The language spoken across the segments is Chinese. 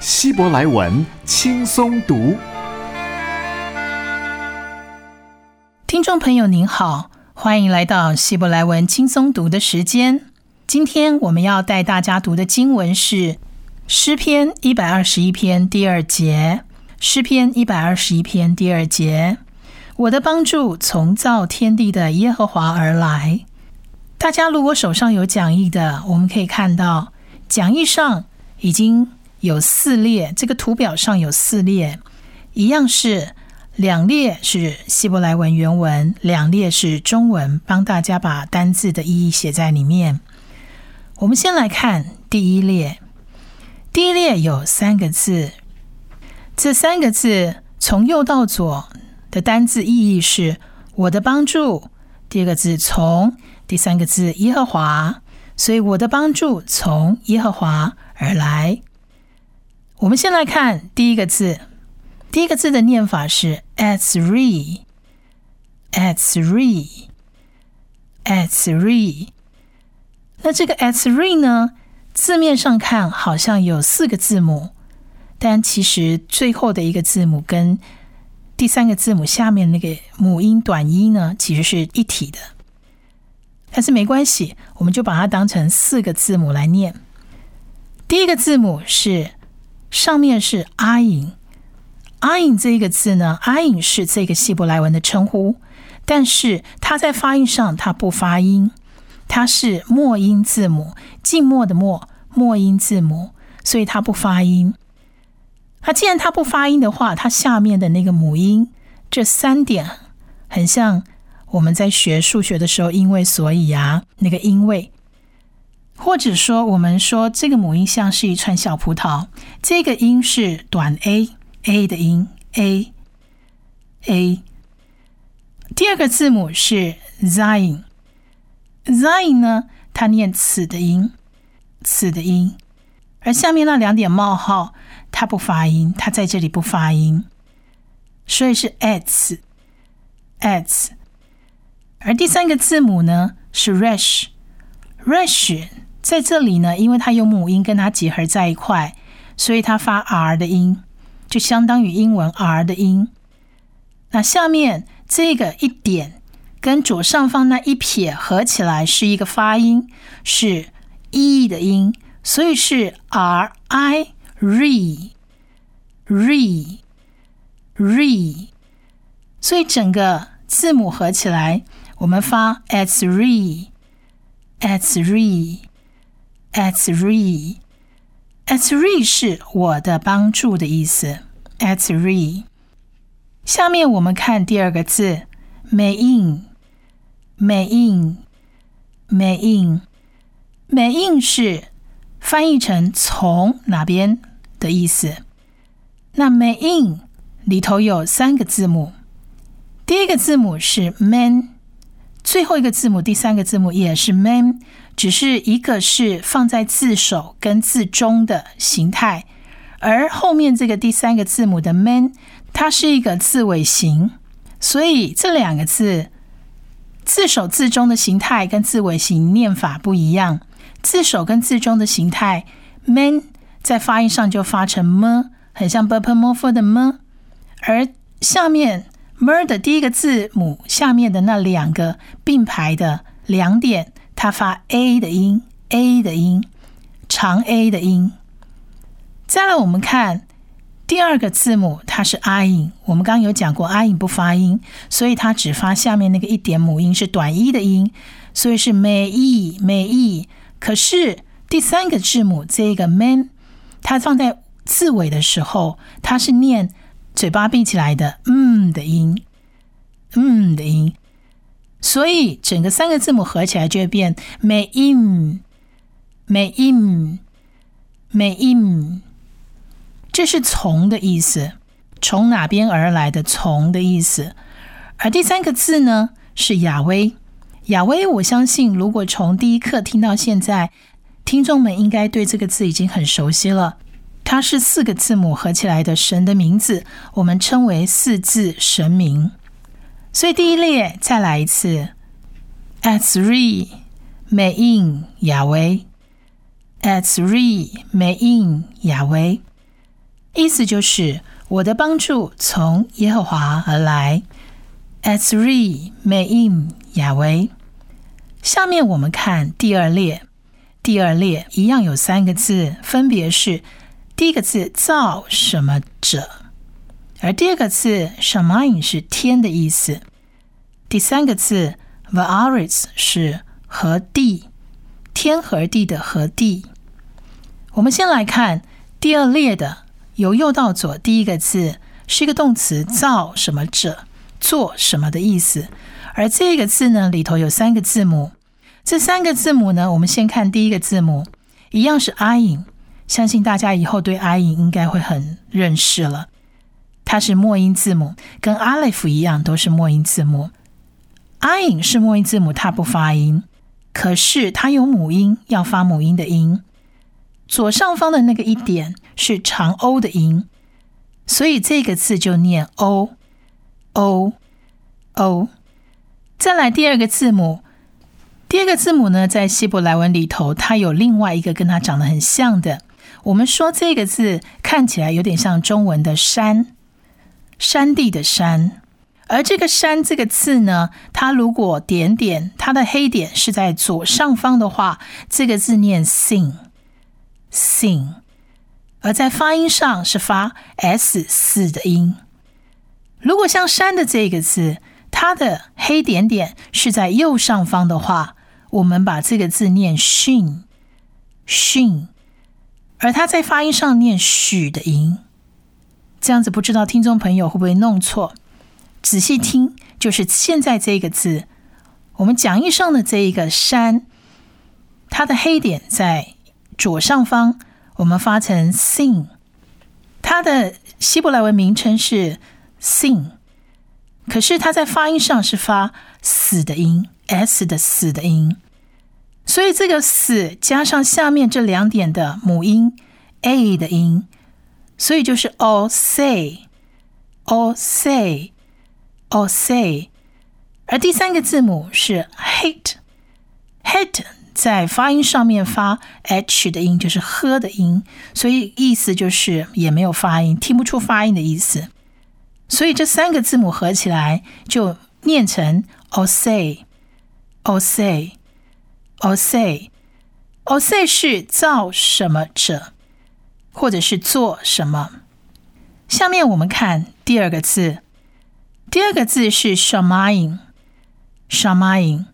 希伯来文轻松读。听众朋友您好，欢迎来到希伯来文轻松读的时间。今天我们要带大家读的经文是诗篇一百二十一篇第二节。诗篇一百二十一篇第二节：我的帮助从造天地的耶和华而来。大家如果手上有讲义的，我们可以看到讲义上已经有四列，这个图表上有四列，一样是两列是希伯来文原文，两列是中文，帮大家把单字的意义写在里面。我们先来看第一列，第一列有三个字。这三个字从右到左的单字意义是“我的帮助”。第二个字从，第三个字耶和华，所以我的帮助从耶和华而来。我们先来看第一个字，第一个字的念法是 a t three，at three，at three。那这个 at three 呢，字面上看好像有四个字母。但其实最后的一个字母跟第三个字母下面那个母音短音呢，其实是一体的。但是没关系，我们就把它当成四个字母来念。第一个字母是上面是阿影，阿影这个字呢，阿影是这个希伯来文的称呼，但是它在发音上它不发音，它是末音字母，静默的默，末音字母，所以它不发音。那既然它不发音的话，它下面的那个母音，这三点很像我们在学数学的时候，因为所以啊，那个因为，或者说我们说这个母音像是一串小葡萄，这个音是短 a a 的音 a a，第二个字母是 zin zin 呢，它念此的音，此的音，而下面那两点冒号。它不发音，它在这里不发音，所以是 s，s。而第三个字母呢是 resh，resh 在这里呢，因为它有母音跟它结合在一块，所以它发 r 的音，就相当于英文 r 的音。那下面这个一点跟左上方那一撇合起来是一个发音，是 e 的音，所以是 r i。re re re，所以整个字母合起来，我们发 at re at re at re at re 是我的帮助的意思。at re，下面我们看第二个字，may in。may in。may in。may in 是翻译成从哪边？的意思。那 may in 里头有三个字母，第一个字母是 man，最后一个字母第三个字母也是 man，只是一个是放在字首跟字中的形态，而后面这个第三个字母的 man，它是一个字尾形，所以这两个字字首字中的形态跟字尾形念法不一样，字首跟字中的形态 man。在发音上就发成么，很像 b p m f 的么，而下面 mer 的第一个字母下面的那两个并排的两点，它发 a 的音，a 的音，长 a 的音。再来，我们看第二个字母，它是 i 音。我们刚刚有讲过，i 音不发音，所以它只发下面那个一点母音，是短 e 的音，所以是 may may。可是第三个字母这个 man。它放在字尾的时候，它是念嘴巴闭起来的“嗯”的音，“嗯”的音，所以整个三个字母合起来就会变 “main”，“main”，“main”。这是从的意思，从哪边而来的从的意思。而第三个字呢是亚威，亚威，我相信如果从第一课听到现在，听众们应该对这个字已经很熟悉了。它是四个字母合起来的神的名字，我们称为四字神名。所以第一列再来一次，at three may in 亚威，at three may in 亚威，意思就是我的帮助从耶和华而来。at three may in 亚威。下面我们看第二列，第二列一样有三个字，分别是第一个字造什么者，而第二个字 shamain 是天的意思，第三个字 v a r i s 是和地，天和地的和地。我们先来看第二列的，由右到左，第一个字是一个动词造什么者，做什么的意思。而这个字呢，里头有三个字母。这三个字母呢，我们先看第一个字母，一样是 i n 相信大家以后对 i n 应该会很认识了。它是末音字母，跟 alf 一样，都是末音字母。i 是末音字母，它不发音，可是它有母音，要发母音的音。左上方的那个一点是长 o 的音，所以这个字就念 o o o。再来第二个字母，第二个字母呢，在希伯来文里头，它有另外一个跟它长得很像的。我们说这个字看起来有点像中文的“山”，山地的“山”。而这个“山”这个字呢，它如果点点，它的黑点是在左上方的话，这个字念 “sing”，“sing”。而在发音上是发 “s” 四的音。如果像“山”的这个字，它的黑点点是在右上方的话，我们把这个字念训训，而它在发音上念许的音，这样子不知道听众朋友会不会弄错？仔细听，就是现在这个字，我们讲义上的这一个山，它的黑点在左上方，我们发成 sing，它的希伯来文名称是 sing。可是它在发音上是发死的音，s 的死的音，所以这个死加上下面这两点的母音 a 的音，所以就是 o say，o c o c，。而第三个字母是 hate，hate 在发音上面发 h 的音，就是喝的音，所以意思就是也没有发音，听不出发音的意思。所以这三个字母合起来就念成 o say o say o c o c 是造什么者，或者是做什么。下面我们看第二个字，第二个字是 shamain shamain，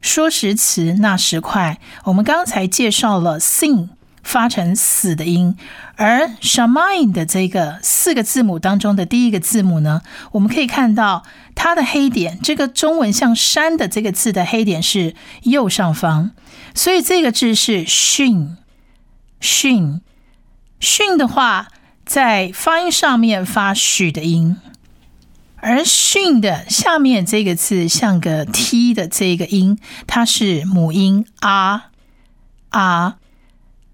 说时迟那时快，我们刚才介绍了 sing。发成死的音，而 shamain 的这个四个字母当中的第一个字母呢，我们可以看到它的黑点，这个中文像山的这个字的黑点是右上方，所以这个字是 shin，shin 训的话，在发音上面发许的音，而训的下面这个字像个 t 的这个音，它是母音啊啊。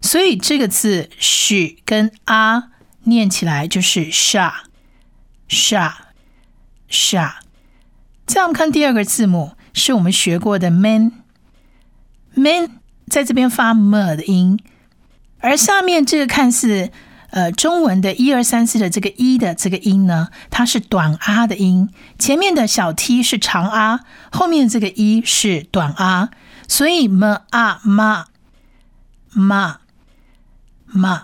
所以这个字“许”跟“啊”念起来就是 “sha”，“sha”，“sha”。再我们看第二个字母，是我们学过的 “man”，“man” 在这边发 “m” 的音，而下面这个看似呃中文的一二三四的这个“一”的这个音呢，它是短 “a” 的音，前面的小 “t” 是长 “a”，后面这个“一”是短 “a”，所以 “m a ma ma”。ma，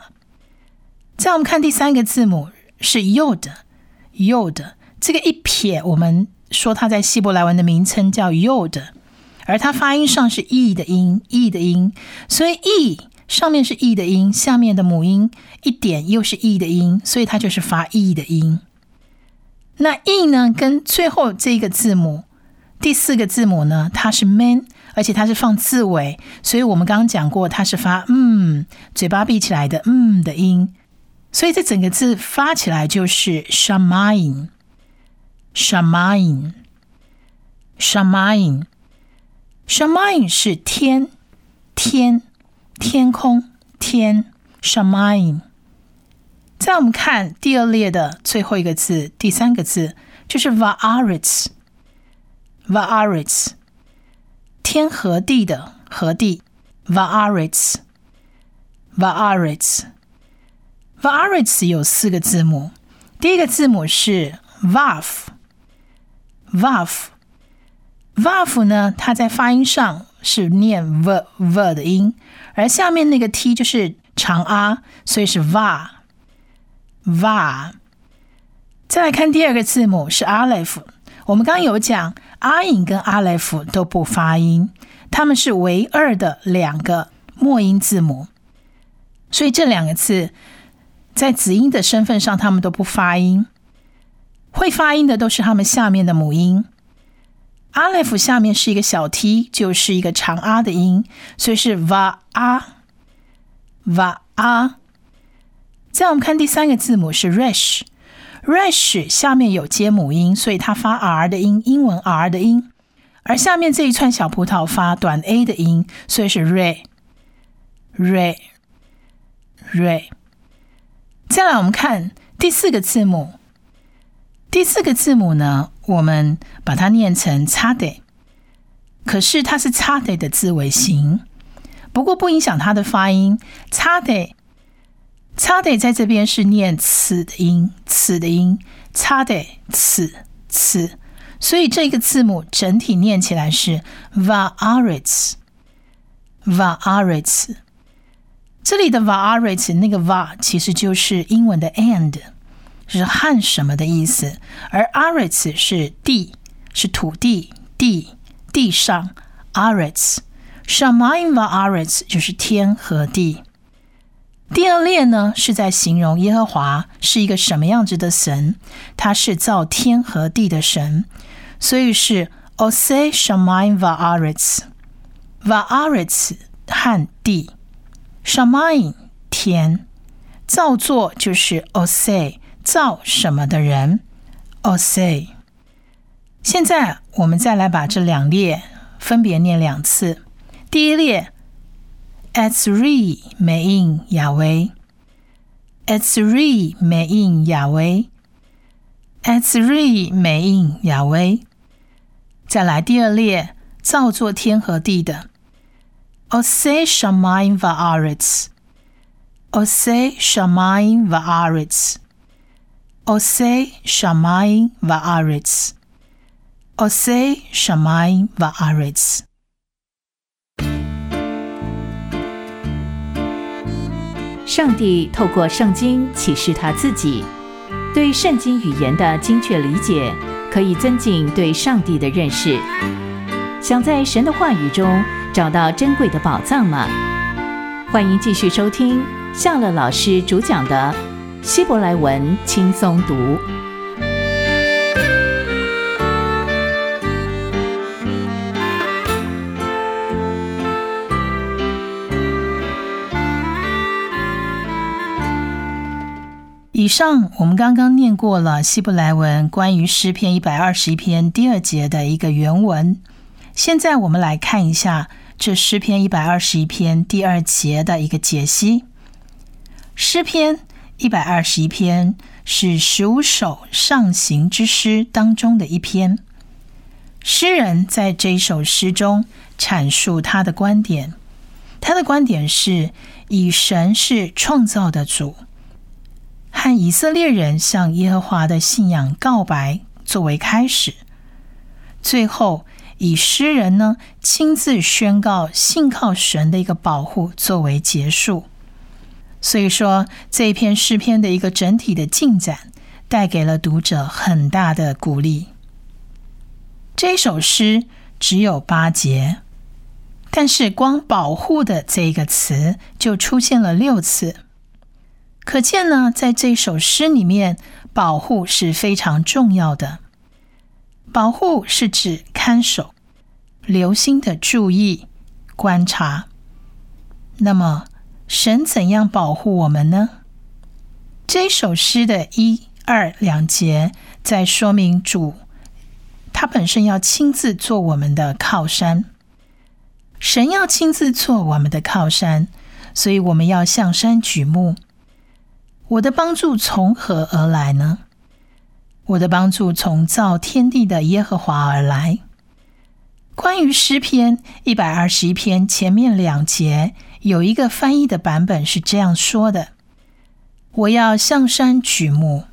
再我们看第三个字母是 yod，yod 这个一撇，我们说它在希伯来文的名称叫 yod，而它发音上是 e 的音，e 的音，所以 e 上面是 e 的音，下面的母音一点又是 e 的音，所以它就是发 e 的音。那 e 呢，跟最后这个字母第四个字母呢，它是 man。而且它是放字尾，所以我们刚刚讲过，它是发嗯，嘴巴闭起来的嗯的音。所以这整个字发起来就是 shamain，shamain，shamain，shamain 是天天天空天 shamain。再我们看第二列的最后一个字，第三个字就是 vaaretz，vaaretz，天和地的和地，vaaretz，vaaretz，vaaretz 有四个字母，第一个字母是 vav，vav，vav 呢，它在发音上是念 v v 的音，而下面那个 t 就是长 r，所以是 va。va，再来看第二个字母是 aleph。我们刚有讲，阿影跟阿莱夫都不发音，它们是唯二的两个末音字母，所以这两个字在子音的身份上，他们都不发音。会发音的都是他们下面的母音。阿莱夫下面是一个小 t，就是一个长 r 的音，所以是 va a va a。再我们看第三个字母是 resh，resh 下面有接母音，所以它发 r 的音，英文 r 的音。而下面这一串小葡萄发短 a 的音，所以是 re，re，re。再来我们看第四个字母，第四个字母呢，我们把它念成 “cade”，可是它是 “cade” 的字尾形，不过不影响它的发音，“cade”。擦的在这边是念“此”的音，“此”的音，擦的“此”此，所以这个字母整体念起来是 va-aretz，va-aretz。这里的 va-aretz 那个 va 其实就是英文的 and，是汉什么的意思，而 aretz 是地，是土地，地地上 aretz，shamayim va-aretz 就是天和地。第二列呢，是在形容耶和华是一个什么样子的神？他是造天和地的神，所以是 Ose Shamayim Vaaretz，Vaaretz 和地，Shamayim 天，造作就是 Ose 造什么的人，Ose。现在我们再来把这两列分别念两次，第一列。Etzri mein Yahweh. Etzri mein Yahweh. Etzri mein Yahweh。再来第二列，造作天和地的。Ose shamayim va'aretz. Ose shamayim va'aretz. Ose shamayim va'aretz. Ose shamayim va'aretz. 上帝透过圣经启示他自己，对圣经语言的精确理解，可以增进对上帝的认识。想在神的话语中找到珍贵的宝藏吗？欢迎继续收听夏乐老师主讲的《希伯来文轻松读》。以上我们刚刚念过了希伯来文关于诗篇一百二十一篇第二节的一个原文。现在我们来看一下这诗篇一百二十一篇第二节的一个解析。诗篇一百二十一篇是十五首上行之诗当中的一篇。诗人在这一首诗中阐述他的观点，他的观点是以神是创造的主。和以色列人向耶和华的信仰告白作为开始，最后以诗人呢亲自宣告信靠神的一个保护作为结束。所以说，这一篇诗篇的一个整体的进展，带给了读者很大的鼓励。这首诗只有八节，但是光“保护”的这个词就出现了六次。可见呢，在这首诗里面，保护是非常重要的。保护是指看守、留心的注意、观察。那么，神怎样保护我们呢？这首诗的一二两节在说明主，他本身要亲自做我们的靠山，神要亲自做我们的靠山，所以我们要向山举目。我的帮助从何而来呢？我的帮助从造天地的耶和华而来。关于诗篇一百二十一篇前面两节，有一个翻译的版本是这样说的：“我要向山举目，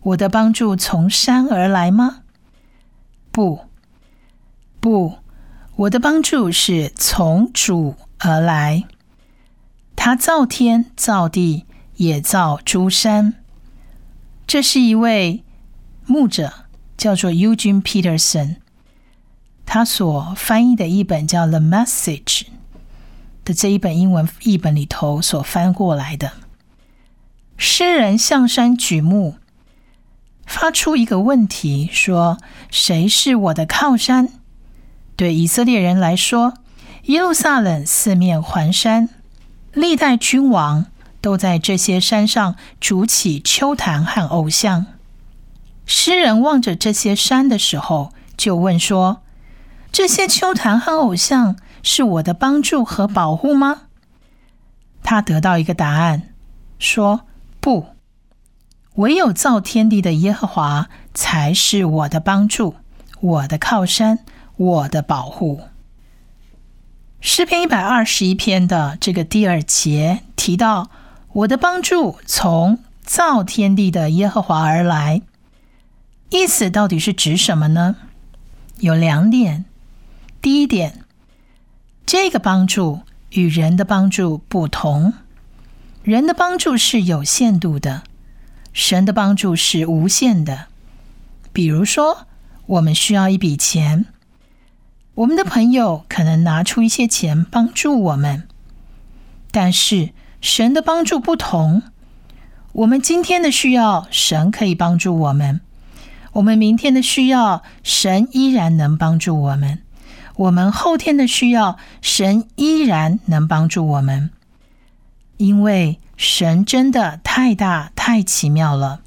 我的帮助从山而来吗？不，不，我的帮助是从主而来。他造天造地，也造诸山。”这是一位牧者，叫做 Eugene Peterson。他所翻译的一本叫《The Message》这一本英文译本里头所翻过来的，诗人向山举目，发出一个问题：说谁是我的靠山？对以色列人来说，耶路撒冷四面环山，历代君王都在这些山上筑起丘坛和偶像。诗人望着这些山的时候，就问说。这些秋坛和偶像是我的帮助和保护吗？他得到一个答案，说：“不，唯有造天地的耶和华才是我的帮助、我的靠山、我的保护。”诗篇一百二十一篇的这个第二节提到：“我的帮助从造天地的耶和华而来。”意思到底是指什么呢？有两点。第一点，这个帮助与人的帮助不同。人的帮助是有限度的，神的帮助是无限的。比如说，我们需要一笔钱，我们的朋友可能拿出一些钱帮助我们，但是神的帮助不同。我们今天的需要，神可以帮助我们；我们明天的需要，神依然能帮助我们。我们后天的需要，神依然能帮助我们，因为神真的太大太奇妙了，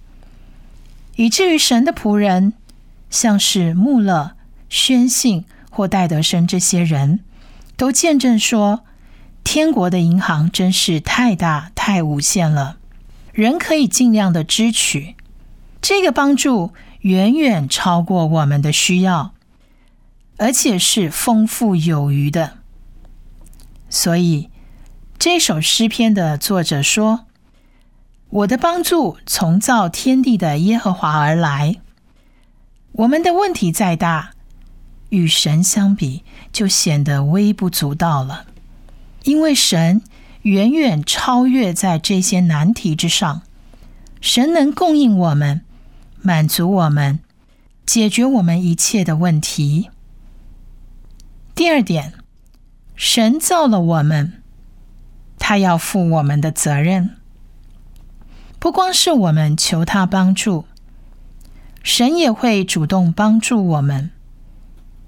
以至于神的仆人，像是穆勒、宣信或戴德生这些人都见证说，天国的银行真是太大太无限了，人可以尽量的支取，这个帮助远远超过我们的需要。而且是丰富有余的，所以这首诗篇的作者说：“我的帮助从造天地的耶和华而来。”我们的问题再大，与神相比就显得微不足道了，因为神远远超越在这些难题之上。神能供应我们，满足我们，解决我们一切的问题。第二点，神造了我们，他要负我们的责任。不光是我们求他帮助，神也会主动帮助我们。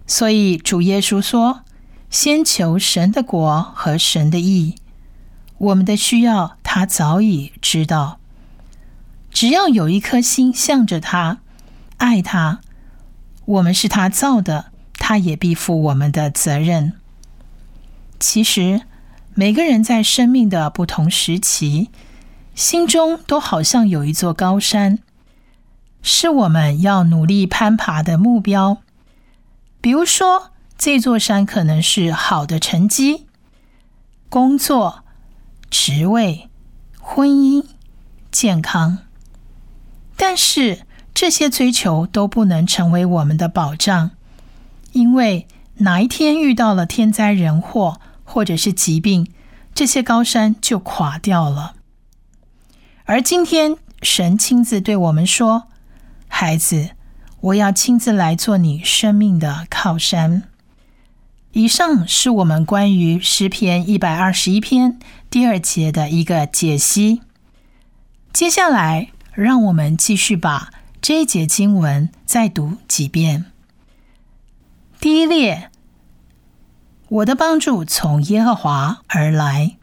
所以主耶稣说：“先求神的国和神的义，我们的需要他早已知道。只要有一颗心向着他，爱他，我们是他造的。”他也必负我们的责任。其实，每个人在生命的不同时期，心中都好像有一座高山，是我们要努力攀爬的目标。比如说，这座山可能是好的成绩、工作、职位、婚姻、健康，但是这些追求都不能成为我们的保障。因为哪一天遇到了天灾人祸或者是疾病，这些高山就垮掉了。而今天神亲自对我们说：“孩子，我要亲自来做你生命的靠山。”以上是我们关于诗篇一百二十一篇第二节的一个解析。接下来，让我们继续把这一节经文再读几遍。第一列，我的帮助从耶和华而来。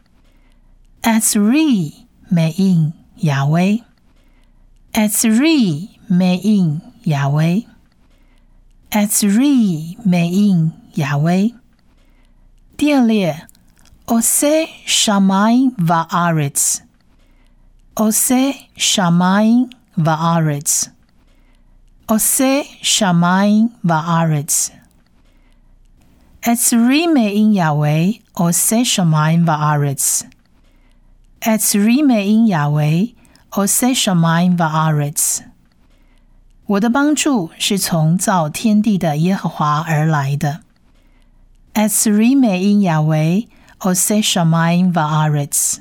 As re may in 亚威。Etzri mein 亚威。Etzri mein 亚威。第二列，Ose shamayim va'aretz。Ose shamayim va'aretz。Ose shamayim va'aretz。Etzri mein 亚威。Ose shamayim va'aretz。Etzri mein 亚威。Ose shamayim va'aretz。我的帮助是从造天地的耶和华而来的。Etzri mein 亚威。Ose shamayim va'aretz。